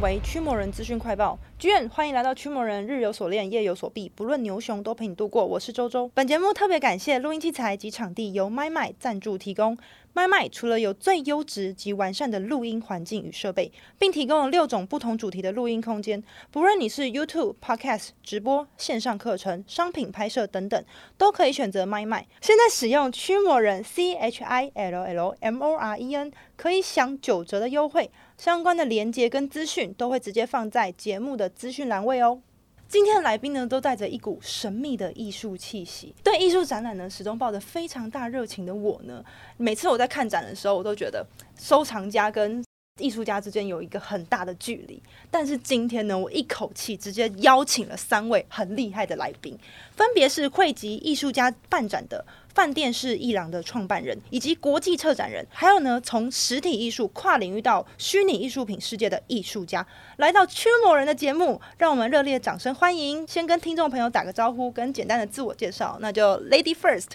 为驱魔人资讯快报。剧院欢迎来到驱魔人，日有所恋，夜有所必，不论牛熊都陪你度过。我是周周。本节目特别感谢录音器材及场地由麦麦赞助提供。麦麦除了有最优质及完善的录音环境与设备，并提供了六种不同主题的录音空间，不论你是 YouTube、Podcast、直播、线上课程、商品拍摄等等，都可以选择麦麦。现在使用驱魔人 C H I L L M O R E N 可以享九折的优惠，相关的链接跟资讯都会直接放在节目的资讯栏位哦。今天的来宾呢，都带着一股神秘的艺术气息。对艺术展览呢，始终抱着非常大热情的我呢，每次我在看展的时候，我都觉得收藏家跟艺术家之间有一个很大的距离。但是今天呢，我一口气直接邀请了三位很厉害的来宾，分别是汇集艺术家办展的。饭店式艺廊的创办人，以及国际策展人，还有呢，从实体艺术跨领域到虚拟艺术品世界的艺术家，来到驱魔人的节目，让我们热烈掌声欢迎！先跟听众朋友打个招呼，跟简单的自我介绍，那就 Lady First。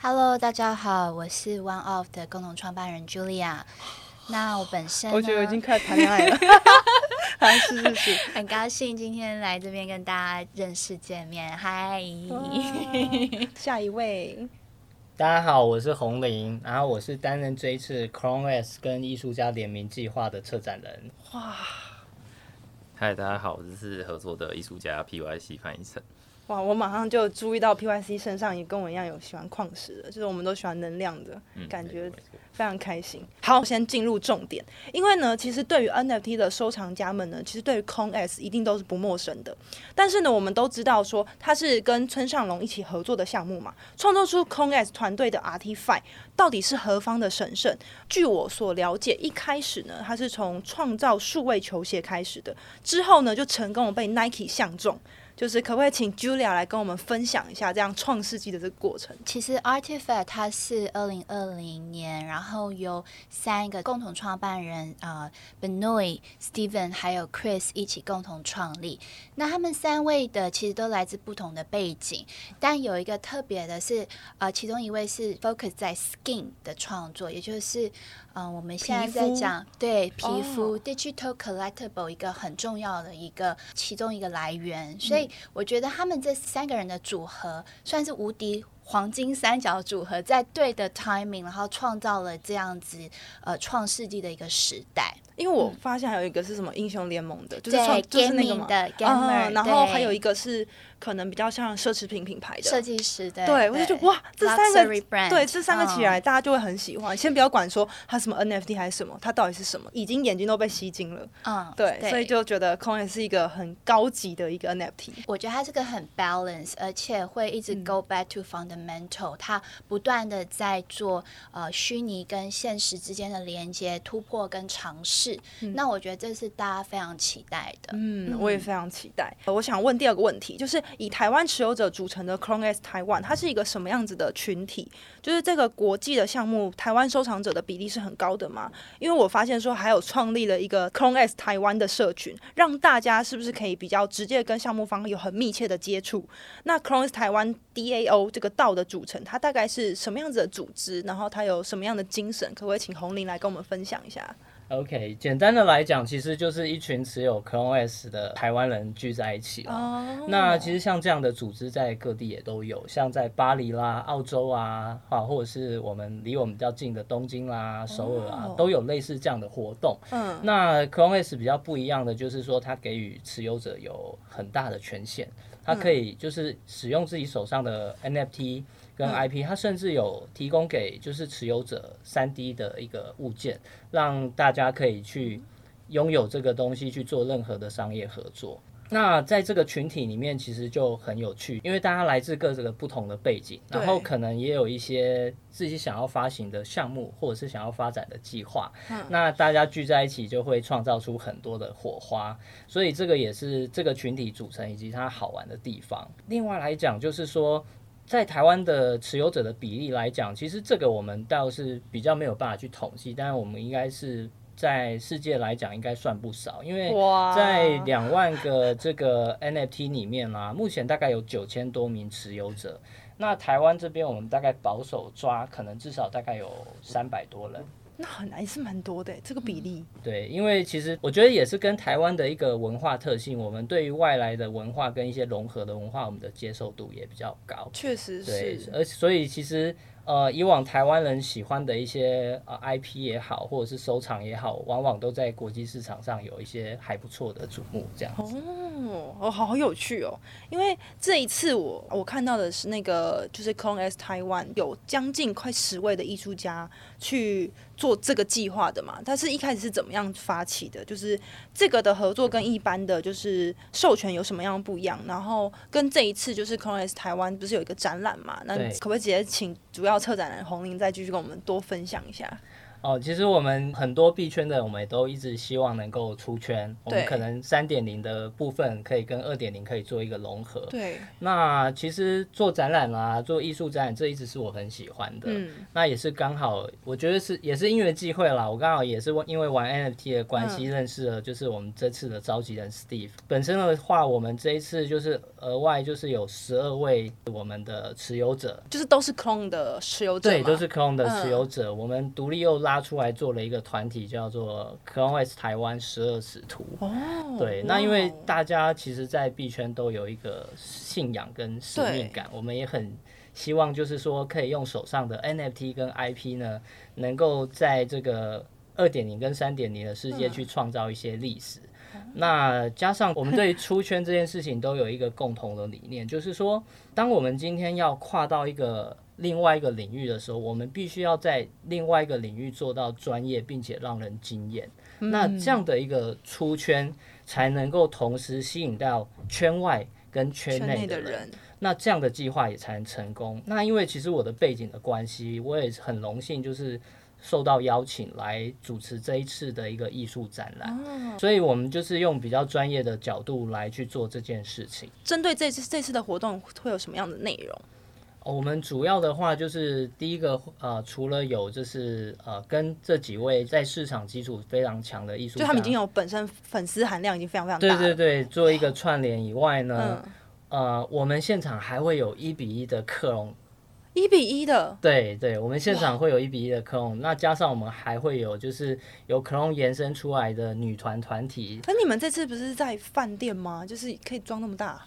Hello，大家好，我是 One Off 的共同创办人 Julia。那我本身，我觉得我已经开始谈恋爱了。好，是是是，很高兴今天来这边跟大家认识见面。嗨，下一位，大家好，我是洪林，然后我是担任这一次 c h r o n e s 跟艺术家联名计划的策展人。哇，嗨，大家好，我是合作的艺术家 PYC 范逸臣。哇，我马上就注意到 PYC 身上也跟我一样有喜欢矿石的，就是我们都喜欢能量的感觉。嗯非常开心。好，先进入重点，因为呢，其实对于 NFT 的收藏家们呢，其实对于 Clone S 一定都是不陌生的。但是呢，我们都知道说它是跟村上隆一起合作的项目嘛，创作出 Clone S 团队的 RT5 到底是何方的神圣？据我所了解，一开始呢，它是从创造数位球鞋开始的，之后呢，就成功的被 Nike 相中。就是可不可以请 Julia 来跟我们分享一下这样创世纪的这个过程？其实 Artifact 它是二零二零年，然后由三个共同创办人啊、呃、Benoit、Steven 还有 Chris 一起共同创立。那他们三位的其实都来自不同的背景，但有一个特别的是，呃，其中一位是 focus 在 skin 的创作，也就是。嗯、呃，我们现在在讲对皮肤、oh. digital collectible 一个很重要的一个其中一个来源，所以我觉得他们这三个人的组合算是无敌黄金三角组合，在对的 timing，然后创造了这样子呃创世纪的一个时代。因为我发现还有一个是什么英雄联盟的，就是创就是那个嘛的 gamer，、嗯、然后还有一个是可能比较像奢侈品品牌的设计师的，对，我就觉得哇，这三个对这三个起来，大家就会很喜欢。嗯、先不要管说它什么 NFT 还是什么，它到底是什么，已经眼睛都被吸睛了。嗯，对，对所以就觉得 Clone 是一个很高级的一个 NFT。我觉得它是个很 balance，而且会一直 go back to 嗯、它不断的在做呃虚拟跟现实之间的连接、突破跟尝试。嗯、那我觉得。这是大家非常期待的。嗯，我也非常期待。我想问第二个问题，就是以台湾持有者组成的 Clone S Taiwan，它是一个什么样子的群体？就是这个国际的项目，台湾收藏者的比例是很高的吗？因为我发现说还有创立了一个 Clone S 台湾的社群，让大家是不是可以比较直接跟项目方有很密切的接触？那 Clone S 台湾 DAO 这个道的组成，它大概是什么样子的组织？然后它有什么样的精神？可不可以请红林来跟我们分享一下？OK，简单的来讲，其实就是一群持有 Clone S 的台湾人聚在一起了。Oh. 那其实像这样的组织在各地也都有，像在巴黎啦、澳洲啊，啊，或者是我们离我们比较近的东京啦、首尔啊，都有类似这样的活动。嗯，那 Clone S 比较不一样的就是说，它给予持有者有很大的权限，它可以就是使用自己手上的 NFT。跟 IP，它甚至有提供给就是持有者 3D 的一个物件，让大家可以去拥有这个东西去做任何的商业合作。那在这个群体里面，其实就很有趣，因为大家来自各个不同的背景，然后可能也有一些自己想要发行的项目，或者是想要发展的计划。那大家聚在一起，就会创造出很多的火花。所以这个也是这个群体组成以及它好玩的地方。另外来讲，就是说。在台湾的持有者的比例来讲，其实这个我们倒是比较没有办法去统计，但是我们应该是在世界来讲应该算不少，因为在两万个这个 NFT 里面啊，目前大概有九千多名持有者。那台湾这边我们大概保守抓，可能至少大概有三百多人。那很难是蛮多的，这个比例。对，因为其实我觉得也是跟台湾的一个文化特性，我们对于外来的文化跟一些融合的文化，我们的接受度也比较高。确实是。而所以其实。呃，以往台湾人喜欢的一些呃 IP 也好，或者是收藏也好，往往都在国际市场上有一些还不错的瞩目，这样哦，哦，好有趣哦！因为这一次我我看到的是那个就是 Clone S Taiwan 有将近快十位的艺术家去。做这个计划的嘛，他是一开始是怎么样发起的？就是这个的合作跟一般的就是授权有什么样不一样？然后跟这一次就是 Clone X 台湾不是有一个展览嘛？那可不可以直接请主要策展人洪玲再继续跟我们多分享一下？哦，其实我们很多币圈的，我们也都一直希望能够出圈。我们可能三点零的部分可以跟二点零可以做一个融合。对。那其实做展览啦，做艺术展览，这一直是我很喜欢的。嗯。那也是刚好，我觉得是也是因缘际会啦。我刚好也是因为玩 NFT 的关系认识了，就是我们这次的召集人 Steve。本身的话，我们这一次就是额外就是有十二位我们的持有者，就是都是 Clone 的持有者。对，都是 Clone 的持有者。嗯、我们独立又拉。出来做了一个团体，叫做 Clone S 台湾十二使徒。哦，对，那因为大家其实，在币圈都有一个信仰跟使命感，我们也很希望，就是说，可以用手上的 NFT 跟 IP 呢，能够在这个二点零跟三点零的世界去创造一些历史。那加上我们对出圈这件事情都有一个共同的理念，就是说，当我们今天要跨到一个另外一个领域的时候，我们必须要在另外一个领域做到专业，并且让人惊艳。那这样的一个出圈，才能够同时吸引到圈外跟圈内的人。那这样的计划也才能成功。那因为其实我的背景的关系，我也很荣幸，就是受到邀请来主持这一次的一个艺术展览。所以我们就是用比较专业的角度来去做这件事情。针对这次这次的活动，会有什么样的内容？我们主要的话就是第一个，呃，除了有就是呃，跟这几位在市场基础非常强的艺术家，就他们已经有本身粉丝含量已经非常非常大，对对对，做一个串联以外呢，嗯、呃，我们现场还会有一比一的克隆，一比一的，对对，我们现场会有一比一的克隆，那加上我们还会有就是由克隆延伸出来的女团团体。那你们这次不是在饭店吗？就是可以装那么大？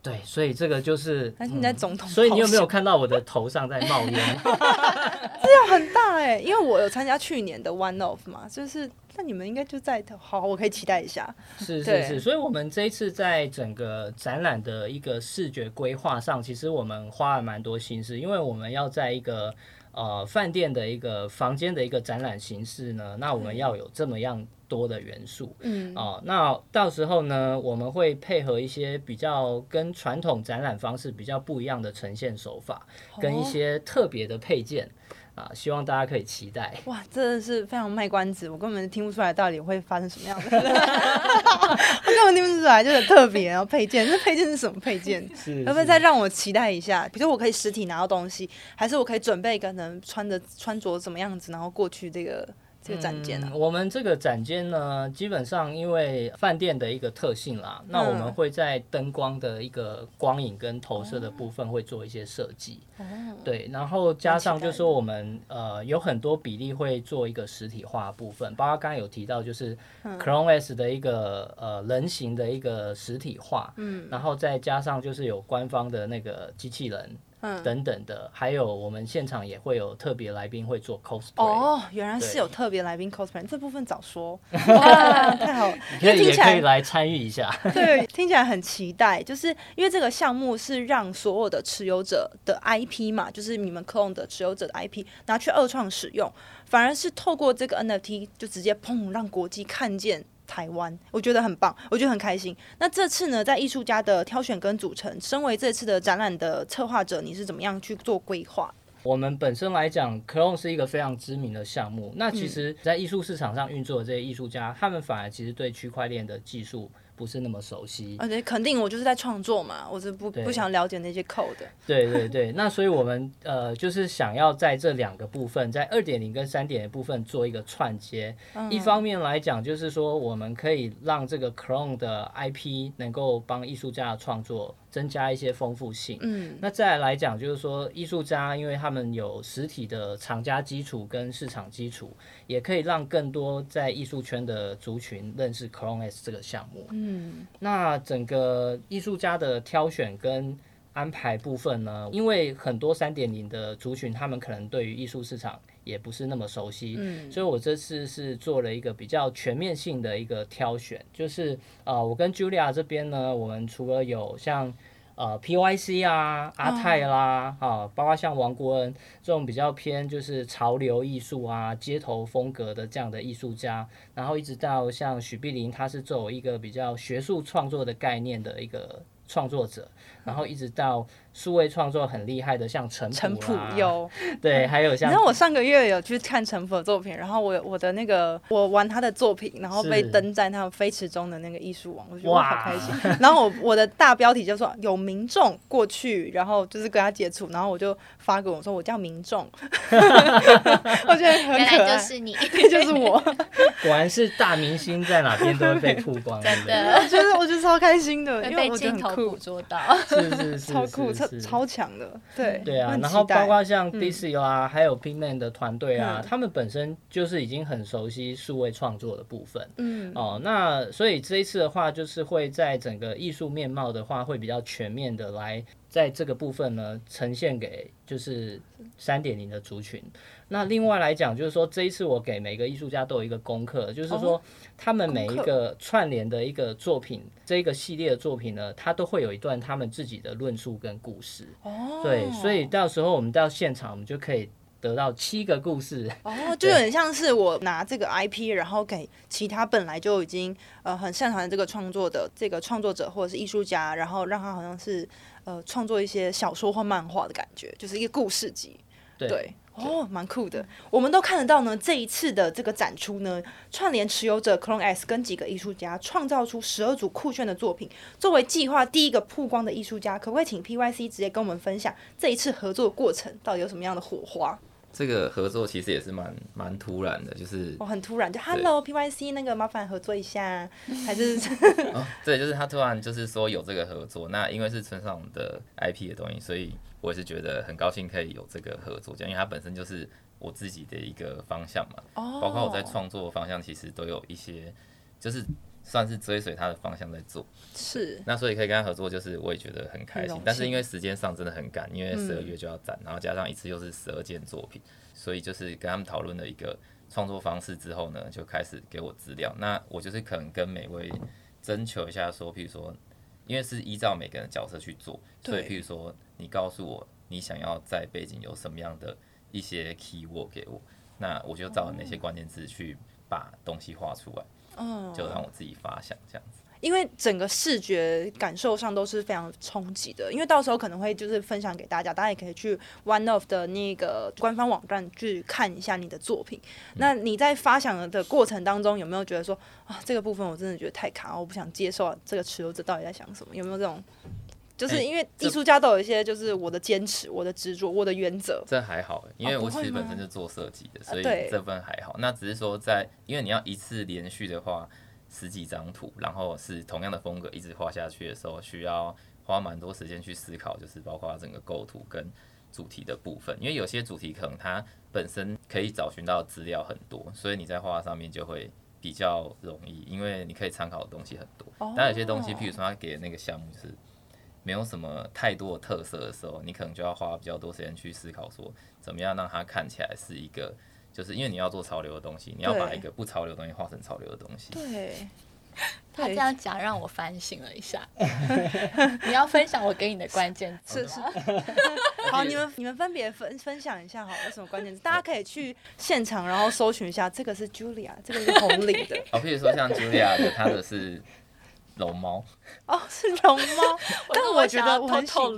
对，所以这个就是，但是你在总统、嗯，所以你有没有看到我的头上在冒烟？这样很大哎，因为我有参加去年的 One Off 嘛，就是那你们应该就在好，我可以期待一下。是是是，所以我们这一次在整个展览的一个视觉规划上，其实我们花了蛮多心思，因为我们要在一个呃饭店的一个房间的一个展览形式呢，那我们要有这么样。多的元素，嗯，哦，那到时候呢，我们会配合一些比较跟传统展览方式比较不一样的呈现手法，哦、跟一些特别的配件啊，希望大家可以期待。哇，真的是非常卖关子，我根本听不出来到底会发生什么样的，我根本听不出来，就很特别。然后配件，这配件是什么配件？是，要不能再让我期待一下？比如说我可以实体拿到东西，还是我可以准备可能穿着穿着什么样子，然后过去这个。这个展间呢、啊嗯，我们这个展间呢，基本上因为饭店的一个特性啦，嗯、那我们会在灯光的一个光影跟投射的部分会做一些设计。哦、对，然后加上就是说我们呃有很多比例会做一个实体化的部分，包括刚刚有提到就是 Chrome S 的一个呃人形的一个实体化，嗯，然后再加上就是有官方的那个机器人。等等的，还有我们现场也会有特别来宾会做 cosplay。哦，原来是有特别来宾 cosplay，这部分早说，哇，太好了，可以也可以来参与一下。对，听起来很期待，就是因为这个项目是让所有的持有者的 IP 嘛，就是你们 Clone 的持有者的 IP 拿去二创使用，反而是透过这个 NFT 就直接砰让国际看见。台湾，我觉得很棒，我觉得很开心。那这次呢，在艺术家的挑选跟组成，身为这次的展览的策划者，你是怎么样去做规划？我们本身来讲，Clone 是一个非常知名的项目。那其实，在艺术市场上运作的这些艺术家，他们反而其实对区块链的技术不是那么熟悉。而且肯定我就是在创作嘛，我是不不想了解那些 code。对对对，那所以我们呃就是想要在这两个部分，在二点零跟三点零部分做一个串接。嗯、一方面来讲，就是说我们可以让这个 Clone 的 IP 能够帮艺术家的创作增加一些丰富性。嗯，那再来讲，就是说艺术家因为他们有实体的厂家基础跟市场基础，也可以让更多在艺术圈的族群认识 c r o n e s 这个项目。嗯，那整个艺术家的挑选跟安排部分呢，因为很多三点零的族群，他们可能对于艺术市场也不是那么熟悉，嗯，所以我这次是做了一个比较全面性的一个挑选，就是啊、呃，我跟 Julia 这边呢，我们除了有像呃 PYC 啊、阿泰啦，啊，啊，包括像王国恩这种比较偏就是潮流艺术啊、街头风格的这样的艺术家，然后一直到像许碧玲，他是作为一个比较学术创作的概念的一个创作者。然后一直到数位创作很厉害的，像陈陈普 有对，还有像。然后我上个月有去看陈普的作品，然后我我的那个我玩他的作品，然后被登在他们飞驰中的那个艺术网，我觉得我好开心。然后我我的大标题就说有民众过去，然后就是跟他接触，然后我就发给我说我叫民众，我觉得很可爱，原来就是你，就是我。果然是大明星在哪边都会被曝光，真的。我觉得我觉得超开心的，因为我觉得很酷，捕捉到。是是是，超酷，超超强的，对对啊。然后包括像 DC 啊，还有 Pinkman 的团队啊，他们本身就是已经很熟悉数位创作的部分。嗯哦，那所以这一次的话，就是会在整个艺术面貌的话，会比较全面的来在这个部分呢呈现给就是三点零的族群。那另外来讲，就是说这一次我给每个艺术家都有一个功课，就是说他们每一个串联的一个作品，这一个系列的作品呢，它都会有一段他们自己的论述跟故事。哦，对，所以到时候我们到现场，我们就可以得到七个故事。哦，就有点像是我拿这个 IP，然后给其他本来就已经呃很擅长的这个创作的这个创作者或者是艺术家，然后让他好像是呃创作一些小说或漫画的感觉，就是一个故事集。对。对哦，蛮酷的。我们都看得到呢，这一次的这个展出呢，串联持有者 Clone S 跟几个艺术家，创造出十二组酷炫的作品。作为计划第一个曝光的艺术家，可不可以请 PYC 直接跟我们分享这一次合作的过程到底有什么样的火花？这个合作其实也是蛮蛮突然的，就是哦，很突然，就 Hello PYC 那个麻烦合作一下，还是 哦，对，就是他突然就是说有这个合作，那因为是村上的 IP 的东西，所以。我也是觉得很高兴可以有这个合作，这样，因为它本身就是我自己的一个方向嘛。哦。包括我在创作方向，其实都有一些，就是算是追随他的方向在做。是。那所以可以跟他合作，就是我也觉得很开心。但是因为时间上真的很赶，因为十二月就要展，然后加上一次又是十二件作品，所以就是跟他们讨论了一个创作方式之后呢，就开始给我资料。那我就是可能跟每位征求一下，说，譬如说。因为是依照每个人的角色去做，所以譬如说，你告诉我你想要在背景有什么样的一些 keyword 给我，那我就照那些关键字去把东西画出来，嗯，就让我自己发想这样子。因为整个视觉感受上都是非常冲击的，因为到时候可能会就是分享给大家，大家也可以去 One of 的那个官方网站去看一下你的作品。嗯、那你在发想的过程当中，有没有觉得说啊，这个部分我真的觉得太卡，我不想接受这个持有者到底在想什么？有没有这种？就是因为艺术家都有一些，就是我的坚持、我的执着、我的原则。这还好，因为我其实本身就做设计的，所以这份还好。那只是说在，因为你要一次连续的话。十几张图，然后是同样的风格一直画下去的时候，需要花蛮多时间去思考，就是包括整个构图跟主题的部分。因为有些主题可能它本身可以找寻到资料很多，所以你在画上面就会比较容易，因为你可以参考的东西很多。但有些东西，譬如说他给的那个项目是没有什么太多的特色的时候，你可能就要花比较多时间去思考，说怎么样让它看起来是一个。就是因为你要做潮流的东西，你要把一个不潮流的东西画成潮流的东西。对，他这样讲让我反省了一下。你要分享我给你的关键词。是是。好，你们你们分别分分享一下，好，有什么关键词？大家可以去现场，然后搜寻一下。这个是 Julia，这个是红领的。好，譬如说像 Julia 的，他的是龙猫。哦，是龙猫，但我觉得我很喜欢。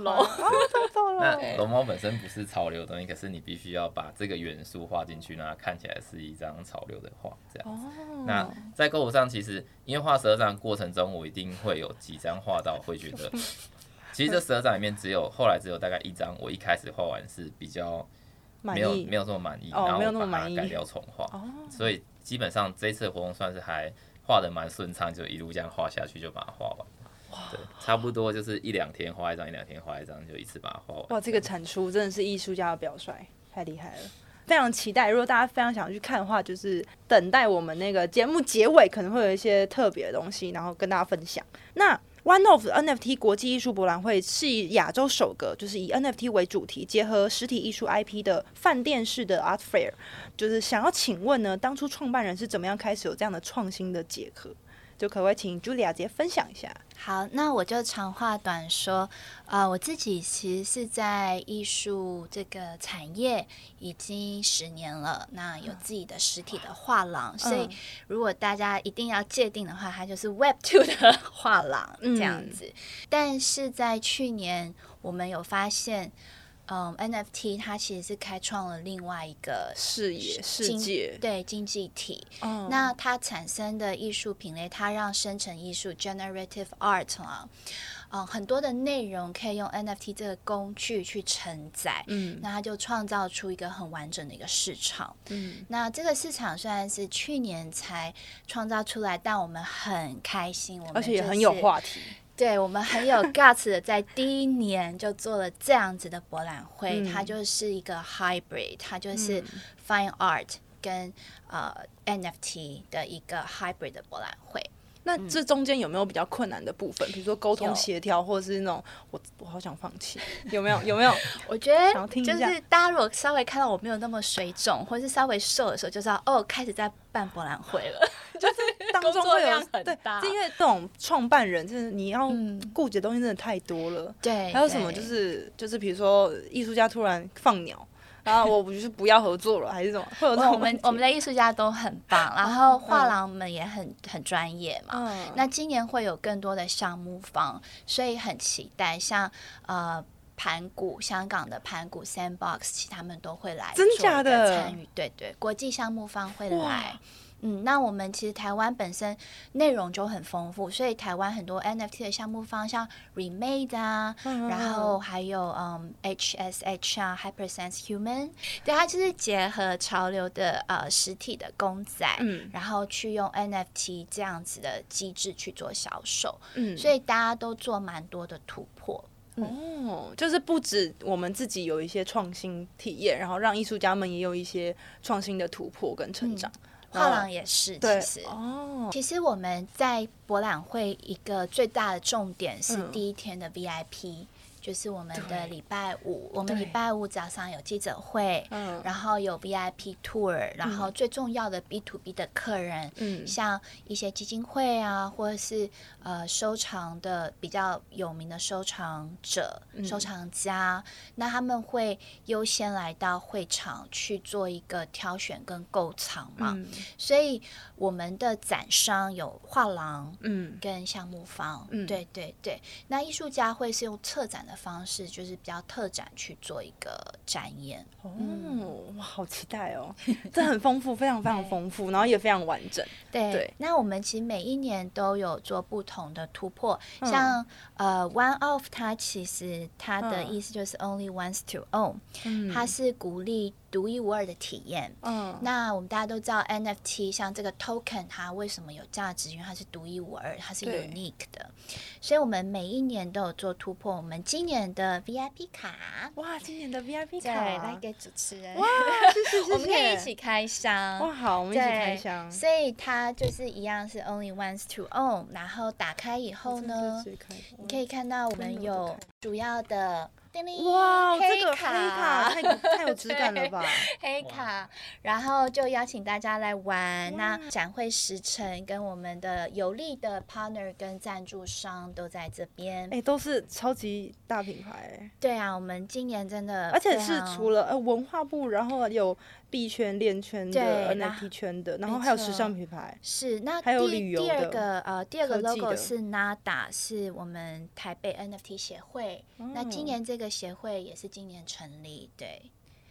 那龙猫本身不是潮流的东西，可是你必须要把这个元素画进去，让它看起来是一张潮流的画，这样子。哦、那在购物上，其实因为画十二张过程中，我一定会有几张画到会觉得，其实这十二张里面只有后来只有大概一张，我一开始画完是比较没有没有这么满意，然后我把它改掉重画，哦、所以基本上这次活动算是还画的蛮顺畅，就一路这样画下去就把它画完。对，差不多就是一两天画一张，一两天画一张，就一次把它画完。哇，这个产出真的是艺术家的表率，太厉害了！非常期待，如果大家非常想去看的话，就是等待我们那个节目结尾可能会有一些特别的东西，然后跟大家分享。那 One of NFT 国际艺术博览会是以亚洲首个，就是以 NFT 为主题，结合实体艺术 IP 的饭店式的 Art Fair。就是想要请问呢，当初创办人是怎么样开始有这样的创新的结合？就可不可以请 Julia 直接分享一下？好，那我就长话短说。呃，我自己其实是在艺术这个产业已经十年了，那有自己的实体的画廊，嗯、所以如果大家一定要界定的话，它就是 Web Two 的画廊这样子。嗯、但是在去年，我们有发现。嗯，NFT 它其实是开创了另外一个视野世界，对经济体。嗯，那它产生的艺术品类，它让生成艺术 （generative art） 啊，嗯，很多的内容可以用 NFT 这个工具去承载。嗯，那它就创造出一个很完整的一个市场。嗯，那这个市场虽然是去年才创造出来，但我们很开心，我们、就是、而且也很有话题。对，我们很有 guts 的，在第一年就做了这样子的博览会，嗯、它就是一个 hybrid，它就是 fine art 跟呃 NFT 的一个 hybrid 的博览会。那这中间有没有比较困难的部分？比如说沟通协调，或者是那种我我好想放弃，有没有？有没有？我觉得就是大家如果稍微看到我没有那么水肿，或者是稍微瘦的时候，就知道哦，开始在办博览会了。就是当中会有对，因为这种创办人就是你要顾及的东西真的太多了。对，还有什么就是就是比如说艺术家突然放鸟。然后我不就是不要合作了，还是什么？会有我们我们的艺术家都很棒，然后画廊们也很很专业嘛。嗯、那今年会有更多的项目方，所以很期待。像呃盘古香港的盘古 Sandbox，其他们都会来真假的参与。对对，国际项目方会来。嗯，那我们其实台湾本身内容就很丰富，所以台湾很多 NFT 的项目方向 Remade 啊，嗯、然后还有嗯 HSH 啊，Hypersense Human，对，它就是结合潮流的呃实体的公仔，嗯，然后去用 NFT 这样子的机制去做销售，嗯，所以大家都做蛮多的突破，嗯、哦，就是不止我们自己有一些创新体验，然后让艺术家们也有一些创新的突破跟成长。嗯画廊也是，其实。哦，其实我们在博览会一个最大的重点是第一天的 VIP。就是我们的礼拜五，我们礼拜五早上有记者会，嗯，然后有 VIP tour，然后最重要的 B to B 的客人，嗯，像一些基金会啊，或者是呃收藏的比较有名的收藏者、嗯、收藏家，那他们会优先来到会场去做一个挑选跟购藏嘛，嗯、所以我们的展商有画廊，嗯，跟项目方，嗯，对对对，那艺术家会是用策展的方式就是比较特展去做一个展演哦，哇，好期待哦！这很丰富，非常非常丰富，然后也非常完整。对，对那我们其实每一年都有做不同的突破，嗯、像呃，One Off，它其实它的意思就是 Only Ones to Own，嗯，它是鼓励。独一无二的体验。嗯，那我们大家都知道 NFT，像这个 token，它为什么有价值？因为它是独一无二，它是 unique 的。所以，我们每一年都有做突破。我们今年的 VIP 卡，哇，今年的 VIP 卡，来给主持人，哇，我们可以一起开箱。哇，好，我们一起开箱。所以它就是一样是 only ones to own。然后打开以后呢，你可以看到我们有主要的。哇，黑这个黑卡太太有质感了吧？黑卡，然后就邀请大家来玩。那展会时程跟我们的有力的 partner 跟赞助商都在这边。哎，都是超级大品牌。对啊，我们今年真的，而且是除了呃文化部，然后有币圈、链圈的 NFT 圈的，然后还有时尚品牌。是，那还有旅游的。第二个呃，第二个 logo 是 NADA，是我们台北 NFT 协会。那今年这个。协会也是今年成立，对，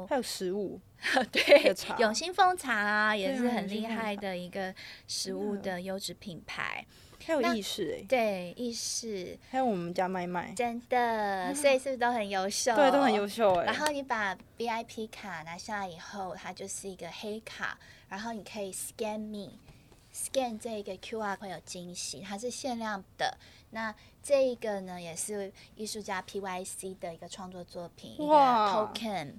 还有食物，对，永兴蜂茶啊，也是很厉害的一个食物的优质品牌，还有意识哎，对，意识，还有我们家麦麦，真的，所以是不是都很优秀？对，都很优秀哎。然后你把 VIP 卡拿下来以后，它就是一个黑卡，然后你可以 scan me，scan 这个 QR 会有惊喜，它是限量的。那这一个呢，也是艺术家 PYC 的一个创作作品，哇一个 token，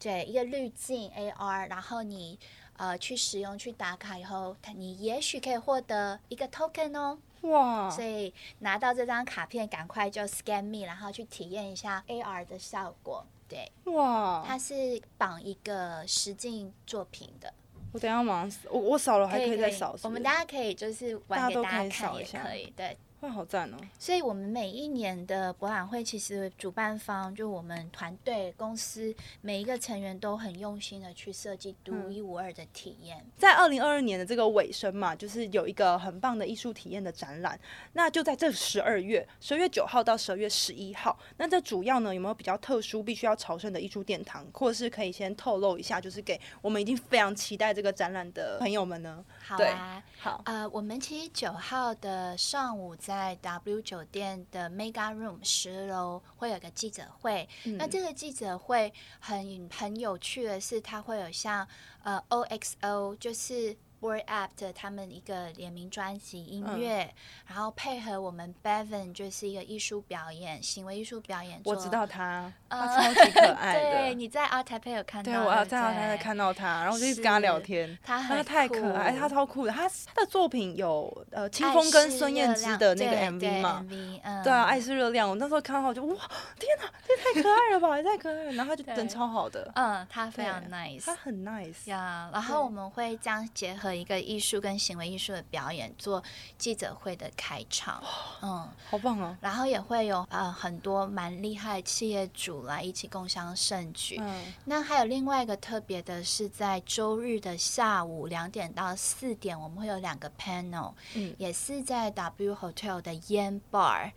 对，一个滤镜 AR，然后你呃去使用去打卡以后，你也许可以获得一个 token 哦，哇！所以拿到这张卡片，赶快就 scan me，然后去体验一下 AR 的效果，对，哇！它是绑一个实境作品的，我等下马上我我扫了还可以再扫，我们大家可以就是玩给大家看也可以，对。会好赞哦！所以，我们每一年的博览会，其实主办方就我们团队公司每一个成员都很用心的去设计独一无二的体验。嗯、在二零二二年的这个尾声嘛，就是有一个很棒的艺术体验的展览。那就在这十二月，十二月九号到十二月十一号。那这主要呢，有没有比较特殊、必须要朝圣的艺术殿堂，或者是可以先透露一下，就是给我们已经非常期待这个展览的朋友们呢？好啊，好。呃，我们其实九号的上午。在 W 酒店的 Mega Room 十楼会有个记者会，嗯、那这个记者会很很有趣的是，它会有像呃 OXO 就是。Word App 的他们一个联名专辑音乐，嗯、然后配合我们 Bevan 就是一个艺术表演，行为艺术表演。我知道他，他超级可 爱的。对，你在 Art Taipei 有看到？对，我要在 Art Taipei 看到他，然后我就一直跟他聊天。他很太可爱，他超酷的。他他的作品有呃清风跟孙燕姿的那个 MV 嘛？嗯、对啊，爱是热量。我那时候看到我就哇，天哪，这太可爱了吧，也太可爱了。然后他就人超好的。嗯，他非常 nice，他很 nice 呀。然后我们会将结合。一个艺术跟行为艺术的表演做记者会的开场，嗯，好棒啊！然后也会有呃很多蛮厉害的企业主来一起共襄盛举。嗯，那还有另外一个特别的是，在周日的下午两点到四点，我们会有两个 panel，嗯，也是在 W Hotel 的烟 bar。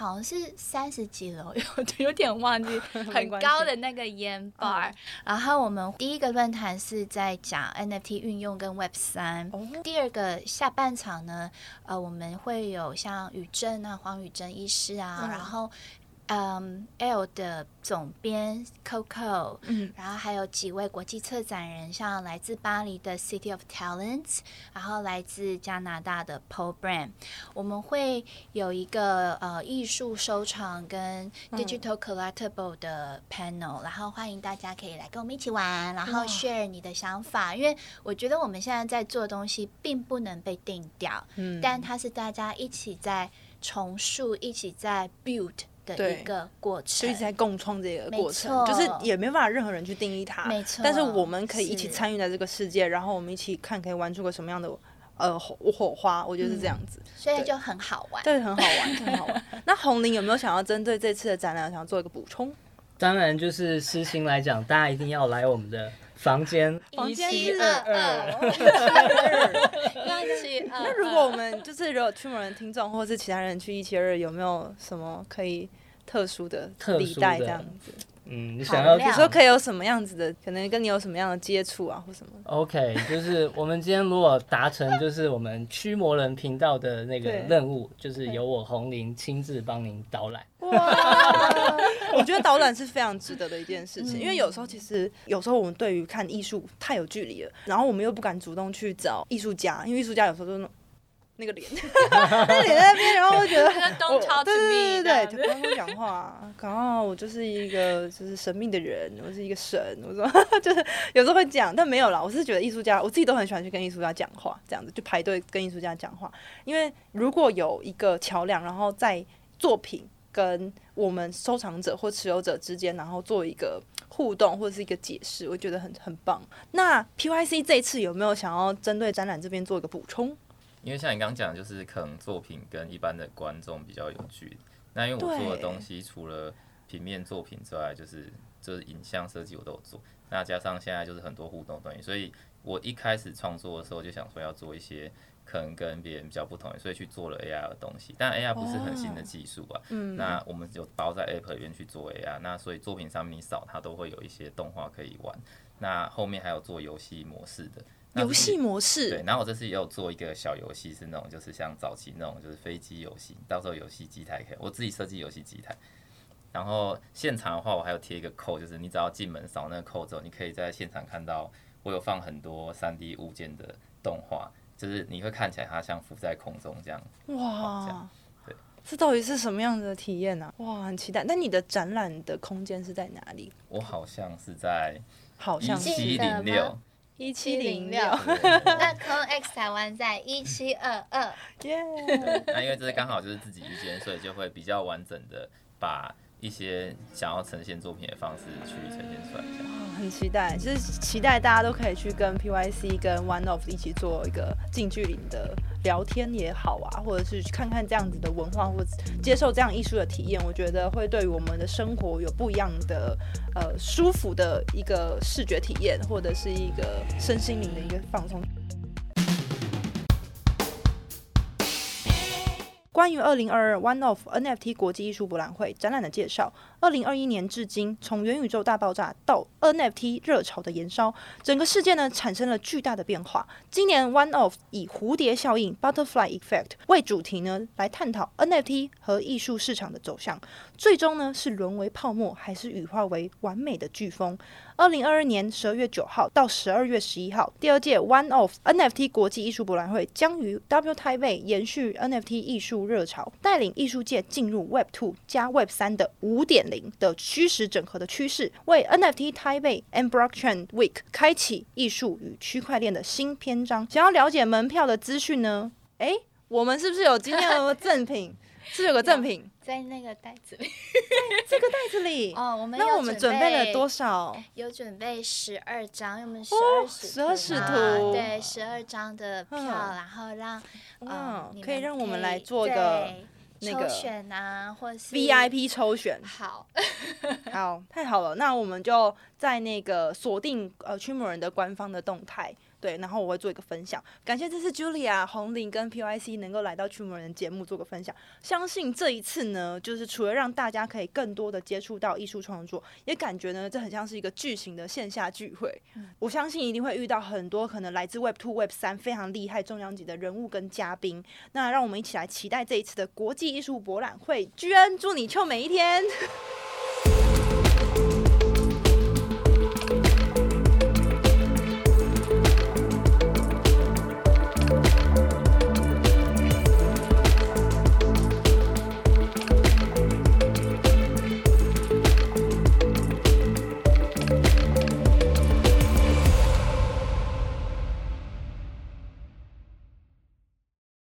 好像是三十几楼，有有点忘记，很高的那个烟 bar。然后我们第一个论坛是在讲 NFT 运用跟 Web 三，第二个下半场呢，呃，我们会有像宇正啊、黄宇正医师啊，然后。嗯、um,，L 的总编 Coco，嗯，然后还有几位国际策展人，像来自巴黎的 City of Talents，然后来自加拿大的 Paul Brand，我们会有一个呃艺术收藏跟 Digital Collectible 的 panel，、嗯、然后欢迎大家可以来跟我们一起玩，然后 share 你的想法，因为我觉得我们现在在做的东西并不能被定掉，嗯，但它是大家一起在重塑，一起在 build。的一个过程，就一直在共创这个过程，就是也没办法任何人去定义它，没错。但是我们可以一起参与在这个世界，然后我们一起看可以玩出个什么样的呃火花，我觉得是这样子，嗯、所以就很好玩，对，很好玩，很好玩。那红玲有没有想要针对这次的展览，想要做一个补充？当然，就是私心来讲，大家一定要来我们的房间一七二二，一七二二。那如果我们就是如果驱魔人听众或是其他人去一七二二，有没有什么可以？特殊的礼袋这样子，嗯，你想要比如说可以有什么样子的，可能跟你有什么样的接触啊，或什么？OK，就是我们今天如果达成，就是我们驱魔人频道的那个任务，就是由我红林亲自帮您导览。哇，我觉得导览是非常值得的一件事情，嗯、因为有时候其实有时候我们对于看艺术太有距离了，然后我们又不敢主动去找艺术家，因为艺术家有时候都。那个脸，那脸在那边，然后我觉得，我对对对对对，就不用讲话，然后我就是一个就是神秘的人，我是一个神，我说 就是有时候会讲，但没有啦，我是觉得艺术家，我自己都很喜欢去跟艺术家讲话，这样子就排队跟艺术家讲话，因为如果有一个桥梁，然后在作品跟我们收藏者或持有者之间，然后做一个互动或者是一个解释，我觉得很很棒。那 PYC 这一次有没有想要针对展览这边做一个补充？因为像你刚刚讲，就是可能作品跟一般的观众比较有距离。那因为我做的东西除了平面作品之外，就是就是影像设计我都有做。那加上现在就是很多互动东西，所以我一开始创作的时候就想说要做一些。可能跟别人比较不同，所以去做了 AR 的东西。但 AR 不是很新的技术啊。嗯。那我们就包在 App 里面去做 AR。那所以作品上面你扫它都会有一些动画可以玩。那后面还有做游戏模式的。游戏模式。对。然后我这次也有做一个小游戏，是那种就是像早期那种就是飞机游戏，到时候游戏机台可以，我自己设计游戏机台。然后现场的话，我还有贴一个扣，就是你只要进门扫那个扣之后，你可以在现场看到我有放很多三 D 物件的动画。就是你会看起来它像浮在空中这样，哇，这样，对，这到底是什么样的体验呢？啊？哇，很期待。那你的展览的空间是在哪里？我好像是在好像一七零六，一七零六。那 Clone X 台湾在一七二二，耶。那因为这是刚好就是自己一间，所以就会比较完整的把。一些想要呈现作品的方式去呈现出来，哦，很期待，就是期待大家都可以去跟 PYC 跟 One of 一起做一个近距离的聊天也好啊，或者是去看看这样子的文化，或者接受这样艺术的体验，我觉得会对我们的生活有不一样的呃舒服的一个视觉体验，或者是一个身心灵的一个放松。关于二零二二 One of NFT 国际艺术博览会展览的介绍。二零二一年至今，从元宇宙大爆炸到 NFT 热潮的延烧，整个世界呢产生了巨大的变化。今年 One of 以蝴蝶效应 （Butterfly Effect） 为主题呢，来探讨 NFT 和艺术市场的走向，最终呢是沦为泡沫，还是羽化为完美的飓风？二零二二年十二月九号到十二月十一号，第二届 One Off NFT 国际艺术博览会将于 W Taipei 延续 NFT 艺术热潮，带领艺术界进入 Web Two 加 Web 三的五点零的虚实整合的趋势，为 NFT Taipei and Blockchain Week 开启艺术与区块链的新篇章。想要了解门票的资讯呢？哎，我们是不是有今天的赠品？是有个赠品在那个袋子里，这个袋子里。哦，我们那我们准备了多少？有准备十二张，我们十二十二使徒，对，十二张的票，然后让嗯，可以让我们来做一个。那个抽选啊，或是 VIP 抽选，好，好，太好了，那我们就在那个锁定呃驱魔人的官方的动态。对，然后我会做一个分享。感谢这次 Julia、红林跟 PYC 能够来到驱魔人节目做个分享。相信这一次呢，就是除了让大家可以更多的接触到艺术创作，也感觉呢，这很像是一个巨型的线下聚会。嗯、我相信一定会遇到很多可能来自 Web Two、Web 三非常厉害重量级的人物跟嘉宾。那让我们一起来期待这一次的国际艺术博览会。居然，祝你臭美一天！